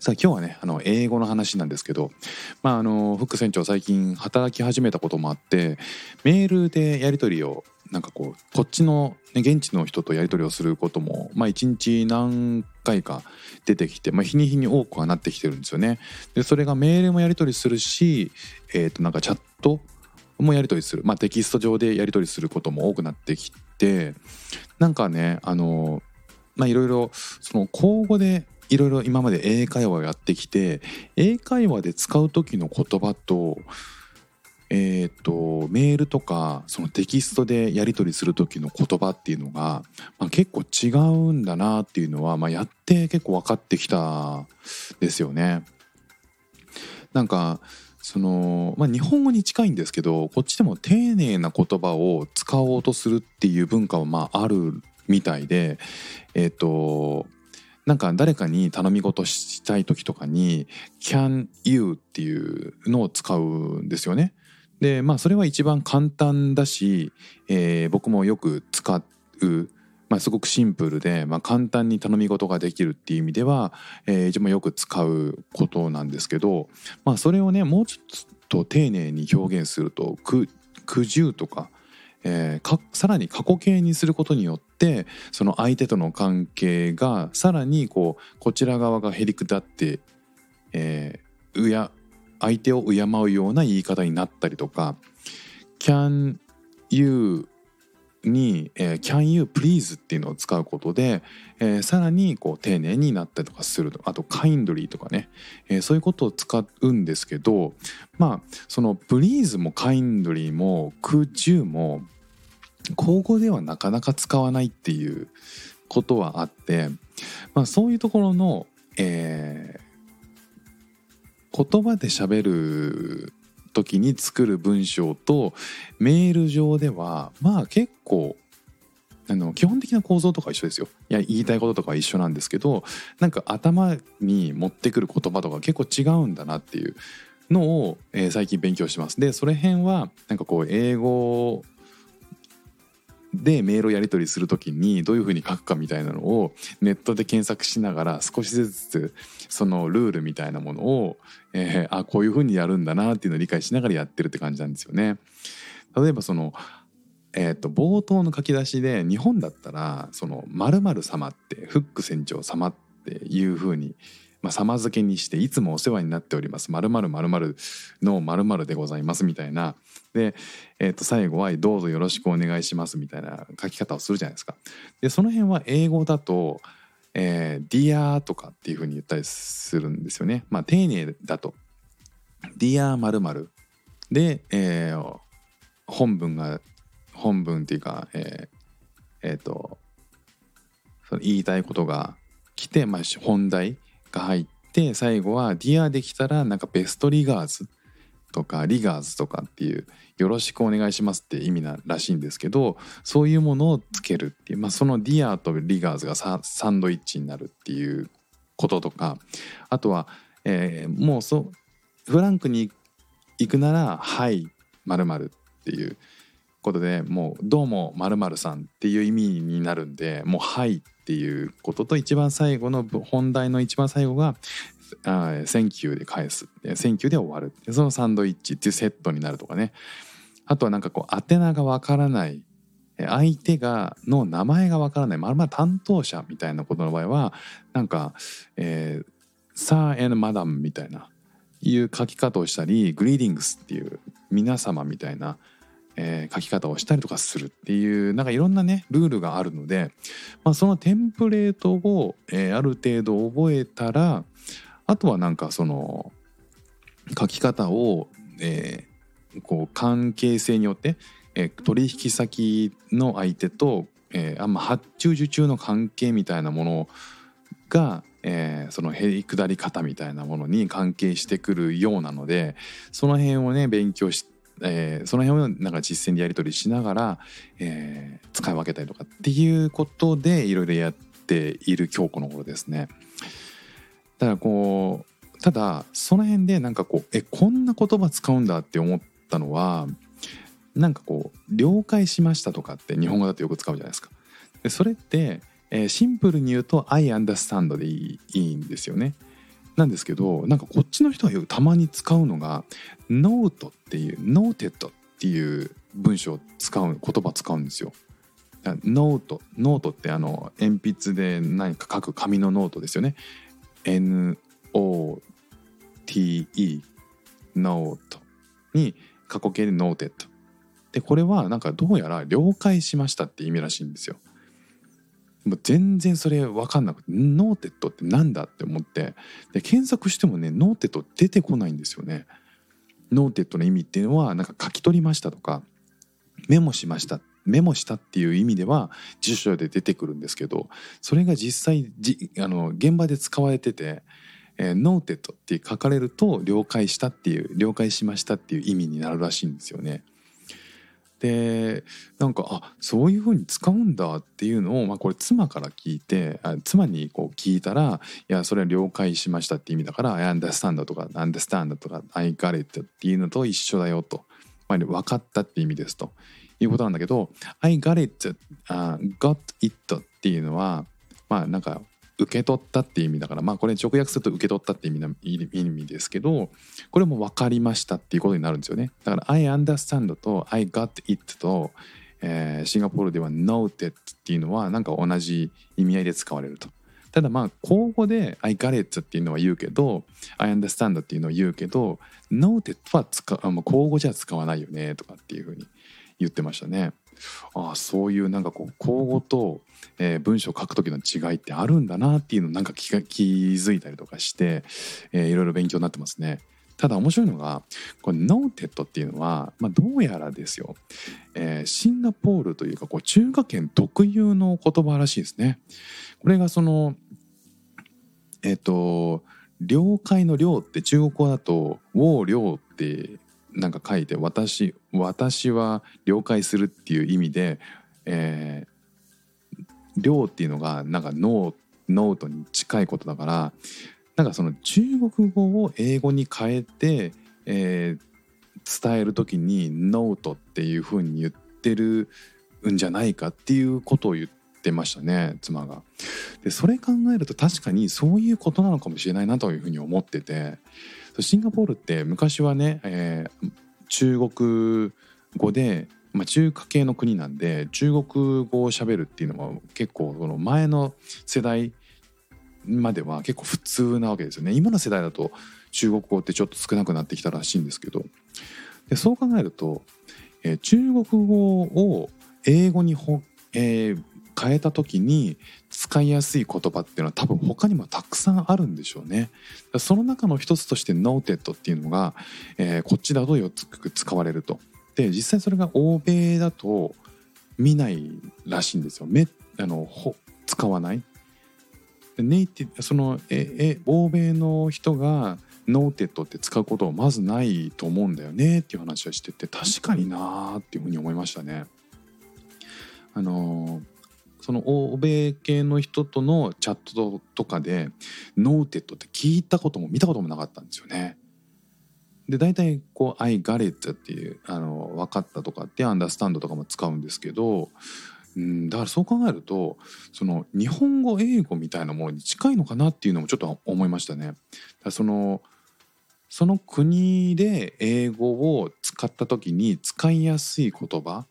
さあ今日はねあの英語の話なんですけどまああの副船長最近働き始めたこともあってメールでやり取りをなんかこうこっちの、ね、現地の人とやり取りをすることもまあ一日何回か出てきて、まあ、日に日に多くはなってきてるんですよね。でそれがメールもやり取りするし、えー、となんかチャットもやり取りする、まあ、テキスト上でやり取りすることも多くなってきてなんかねあのまあいろいろその口語でいろいろ今まで英会話をやってきて英会話で使う時の言葉とえーと、メールとかそのテキストでやり取りする時の言葉っていうのが、まあ、結構違うんだなっていうのは、まあ、やって結構分かってきたですよね。なんかその、まあ、日本語に近いんですけどこっちでも丁寧な言葉を使おうとするっていう文化はまああるみたいでえっ、ー、となんか誰かに頼み事したい時とかに「can you」っていうのを使うんですよね。でまあそれは一番簡単だし、えー、僕もよく使う、まあ、すごくシンプルで、まあ、簡単に頼み事ができるっていう意味では、えー、一番よく使うことなんですけど、まあ、それをねもうちょっと丁寧に表現すると「く」「くじゅう」とかえー、かさらに過去形にすることによっててその相手との関係がさらにこうこちら側がへりくだって、えー、うや相手を敬うような言い方になったりとか「can you」に、えー、can you please っていうのを使うことで、えー、さらにこう丁寧になったりとかするとあと kindly とかね、えー、そういうことを使うんですけどまあその please も kindly も could you も口語ではなかなか使わないっていうことはあって、まあ、そういうところの、えー、言葉で喋る時に作る文章とメール上ではまあ結構あの基本的な構造とか一緒ですよ。いや言いたいこととかは一緒なんですけどなんか頭に持ってくる言葉とか結構違うんだなっていうのを、えー、最近勉強してます。でそれ辺はなんかこう英語でメールをやり取りする時にどういうふうに書くかみたいなのをネットで検索しながら少しずつそのルールみたいなものを、えー、あこういうふうにやるんだなっていうのを理解しながらやってるって感じなんですよね。例えばそのえーと、冒頭の書き出しで日本だったら「その〇〇様」ってフック船長様っていうふうにまあ、様付けにしていつもお世話になっております〇〇〇〇の〇〇でございますみたいなで、えー、と最後はどうぞよろしくお願いしますみたいな書き方をするじゃないですか。でその辺は英語だとえー、Dear とかっていう風に言ったりするんですよね。まあ丁寧だと Dear 〇〇で、えー、本文が本文っていうかえー、えー、とその言いたいことが来て、まあ、本題が入って最後は「 Dear できたらなんか best regards とか regards とかっていう「よろしくお願いします」って意味ならしいんですけどそういうものをつけるっていう、まあ、その Dear と regards がサンドイッチになるっていうこととかあとは、えー、もうそフランクに行くなら「 Hiまるっていうことでもう「どうもまるさん」っていう意味になるんでもう「 Hi 」っていうことと一番最後の本題の一番最後が「あ Thank you 」で返す「 Thank you 」で終わるそのサンドイッチっていうセットになるとかね。あとはなんかこう宛名がわからない相手がの名前がわからないまるまる担当者みたいなことの場合はなんか「えー、サー・エン・マダム」みたいないう書き方をしたり「グリーディングス」っていう皆様みたいなえー、書き方をしたりとかするっていうなんかいろんなねルールがあるので、まあ、そのテンプレートを、えー、ある程度覚えたらあとはなんかその書き方を、えー、こう関係性によって、えー、取引先の相手と、えー、あんま発注受注の関係みたいなものが、えーそのへりくだり方みたいなものに関係してくるようなのでその辺をね勉強し、えーその辺をなんか実践でやり取りしながら、えー使い分けたりとかっていうことでいろいろやっている今日この頃ですね。だからこうただその辺でなんかこうえこんな言葉使うんだって思ったのはなんかこう「了解しました」とかって日本語だとよく使うじゃないですか。でそれって、えーシンプルに言うと「I understand」でいいいいんですよね。なんですけどなんかこっちの人はよくたまに使うのが「note」っていう「noted」っていう文章を使う言葉使うんですよ。 note note ってあの鉛筆で何か書く紙のノートですよね。N-O-T-E ノートに過去形で noted。でこれはなんかどうやら了解しましたって意味らしいんですよ。もう全然それ分かんなくて noted ってなんだって思ってで検索してもね noted 出てこないんですよね。 noted の意味っていうのはなんか書き取りましたとかメモしましたメモしたっていう意味では辞書で出てくるんですけどそれが実際じあの現場で使われてて「えー、 noted 」って書かれると了解したっていう了解しましたっていう意味になるらしいんですよね。でなんかあそういう風に使うんだっていうのを、まあ、これ妻から聞いてあ妻にこう聞いたら「いやそれは了解しました」って意味だから「I understand」とか「understand」とか「I got it」っていうのと一緒だよと、まあ、分かったって意味ですと。いうことなんだけど「I got it」あ「got it」っていうのはまあなんか受け取ったって意味だからまあこれ直訳すると受け取ったって意味な意味ですけどこれも分かりましたっていうことになるんですよねだから「I understand」と「I got it と」えーシンガポールでは「noted」っていうのはなんか同じ意味合いで使われると。ただまあ口語で「I got it」っていうのは言うけど「I understand」っていうのを言うけど「noted」は使う口語じゃ使わないよねとかっていうふうに言ってましたね。ああそういうなんかこう口語と、えー文章を書く時の違いってあるんだなっていうのをなんか気が気づいたりとかして、えーいろいろ勉強になってますね。ただ面白いのがこれ「noted」っていうのは、まあ、どうやらですよ、えーシンガポールというかこう中華圏特有の言葉らしいですね。これがそのえっ、と了解の了って中国語だと「を了」ってなんか書いて私私は了解するっていう意味で、えー、了っていうのがなんかノーノートに近いことだからなんかその中国語を英語に変えて、えー伝える時にノートっていう風に言ってるんじゃないかっていうことを言ってましたね妻が。でそれ考えると確かにそういうことなのかもしれないなというふうに思っててシンガポールって昔はね、えー中国語で、まあ、中華系の国なんで中国語を喋るっていうのは結構その前の世代までは結構普通なわけですよね。今の世代だと中国語ってちょっと少なくなってきたらしいんですけど。でそう考えると、えー中国語を英語にほ、えー変えた時に使いやすい言葉っていうのは多分他にもたくさんあるんでしょうね。その中の一つとして「noted」っていうのが、えーこっちだとよく使われると。で実際それが欧米だと見ないらしいんですよ。めあのほ使わない。でネイティブそのええ欧米の人が noted って使うことはまずないと思うんだよねっていう話はしてて確かになーっていうふうに思いましたね。あのーその欧米系の人とのチャットとかで noted って聞いたことも見たこともなかったんですよね。で大体こう「I got it」っていうあの分かったとかって「understand」とかも使うんですけどうんだからそう考えるとその日本語英語みたいなものに近いのかなっていうのもちょっと思いましたね。だからそのその国で英語を使った時に使いやすい言葉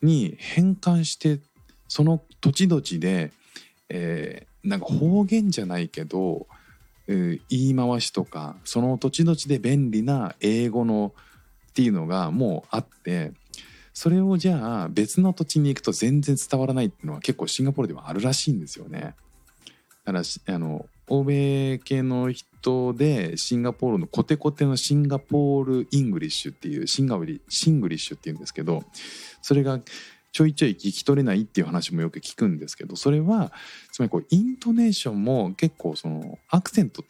に変換してその土地土地で、えーなんか方言じゃないけど、えー言い回しとかその土地土地で便利な英語のっていうのがもうあってそれをじゃあ別の土地に行くと全然伝わらないっていうのは結構シンガポールではあるらしいんですよね。だからあの欧米系の人でシンガポールのコテコテのシンガポール English っていうシンガリシングリッシュっていうんですけどそれがちょいちょい聞き取れないっていう話もよく聞くんですけどそれはつまりこうイントネーションも結構そのアクセント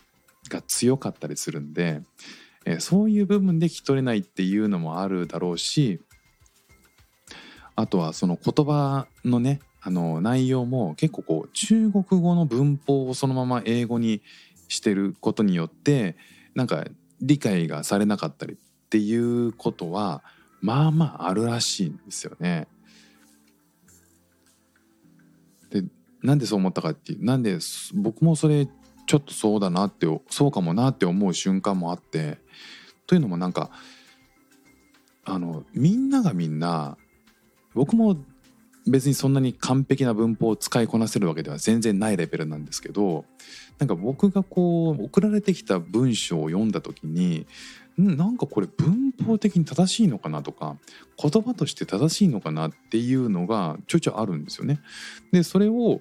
が強かったりするんで、えーそういう部分で聞き取れないっていうのもあるだろうしあとはその言葉のねあの内容も結構こう中国語の文法をそのまま英語にしてることによってなんか理解がされなかったりっていうことはまあまああるらしいんですよね。なんでそう思ったかっていうなんで僕もそれちょっとそうだなってそうかもなって思う瞬間もあってというのもなんかあのみんながみんな僕も別にそんなに完璧な文法を使いこなせるわけでは全然ないレベルなんですけどなんか僕がこう送られてきた文章を読んだ時にんなんかこれ文法的に正しいのかなとか言葉として正しいのかなっていうのがちょいちょいあるんですよね。でそれを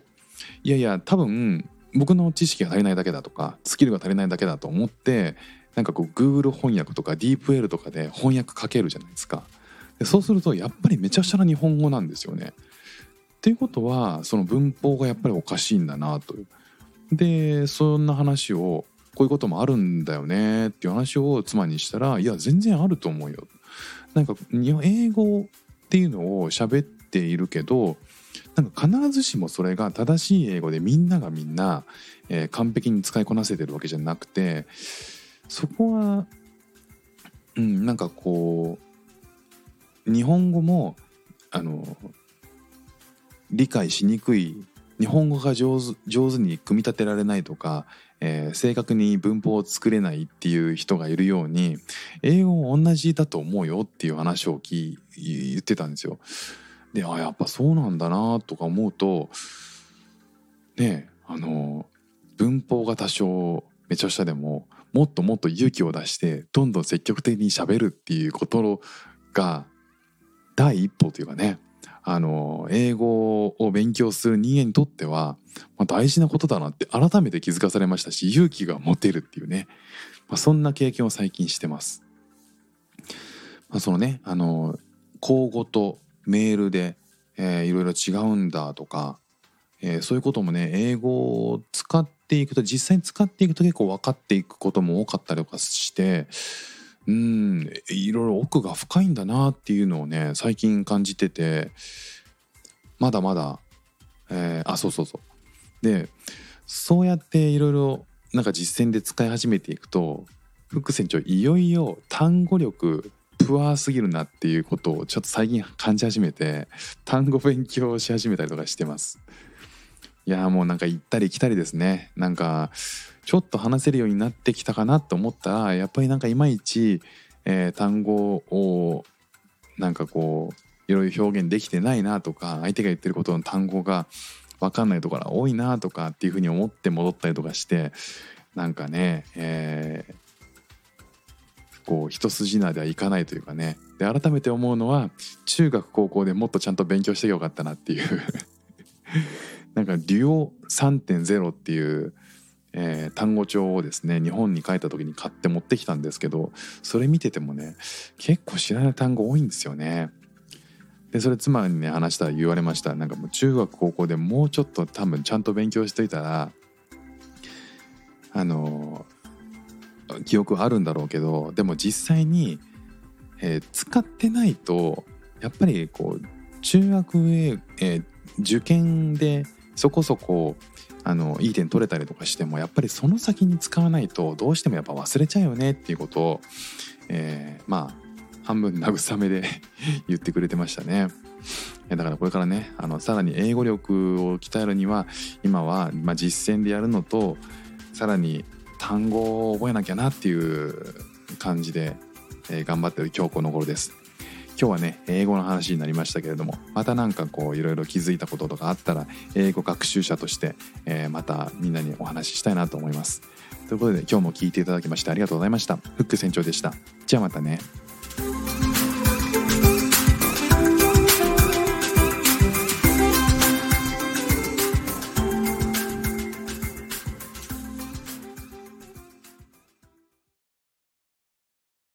いやいや多分僕の知識が足りないだけだとかスキルが足りないだけだと思ってなんかこう Google 翻訳とか DeepL とかで翻訳かけるじゃないですか。でそうするとやっぱりめちゃくちゃな日本語なんですよね。っていうことはその文法がやっぱりおかしいんだなと。でそんな話をこういうこともあるんだよねっていう話を妻にしたら「いや全然あると思うよ」なんか英語っていうのを喋っているけどなんか必ずしもそれが正しい英語でみんながみんな、えー完璧に使いこなせてるわけじゃなくてそこはうんなんかこう日本語もあの理解しにくい日本語が上手上手に組み立てられないとか、えー正確に文法を作れないっていう人がいるように英語も同じだと思うよっていう話を聞い言ってたんですよ。であやっぱそうなんだなとか思うとねあの文法が多少めちゃくちゃでももっともっと勇気を出してどんどん積極的に喋るっていうことが第一歩というかねあの英語を勉強する人間にとっては、まあ、大事なことだなって改めて気づかされましたし勇気が持てるっていうね、まあ、そんな経験を最近してます。まあ、そのねあの口語とメールで、えーいろいろ違うんだとか、えーそういうこともね英語を使っていくと実際に使っていくと結構分かっていくことも多かったりとかしてうん。いろいろ奥が深いんだなっていうのをね最近感じててまだまだ、えーあそうそうそう。でそうやっていろいろなんか実践で使い始めていくとフック船長いよいよ単語力プアーすぎるなっていうことをちょっと最近感じ始めて単語勉強し始めたりとかしてます。いやもうなんか行ったり来たりですね。なんかちょっと話せるようになってきたかなと思ったらやっぱりなんかいまいち、えー単語をなんかこういろいろ表現できてないなとか相手が言ってることの単語が分かんないところが多いなとかっていうふうに思って戻ったりとかしてなんかね、えーこう一筋縄ではいかないというかね。で改めて思うのは中学高校でもっとちゃんと勉強してよかったなっていう。なんかデュオ3.0っていう、えー単語帳をですね日本に帰った時に買って持ってきたんですけどそれ見ててもね結構知らない単語多いんですよね。でそれ妻にね話したら言われましたなんかもう中学高校でもうちょっと多分ちゃんと勉強しといたらあの記憶あるんだろうけどでも実際に、えー使ってないとやっぱりこう中学へ、えー受験でそこそこあのいい点取れたりとかしてもやっぱりその先に使わないとどうしてもやっぱ忘れちゃうよねっていうことを、えーまあ半分慰めで 言ってくれてましたね。だからこれからねあのさらに英語力を鍛えるには今は、まあ、実践でやるのとさらに単語を覚えなきゃなっていう感じで、えー頑張ってる今日この頃です。今日はね英語の話になりましたけれどもまたなんかこういろいろ気づいたこととかあったら英語学習者として、えーまたみんなにお話ししたいなと思います。ということで今日も聞いていただきましてありがとうございました。フック船長でした。じゃあまたね。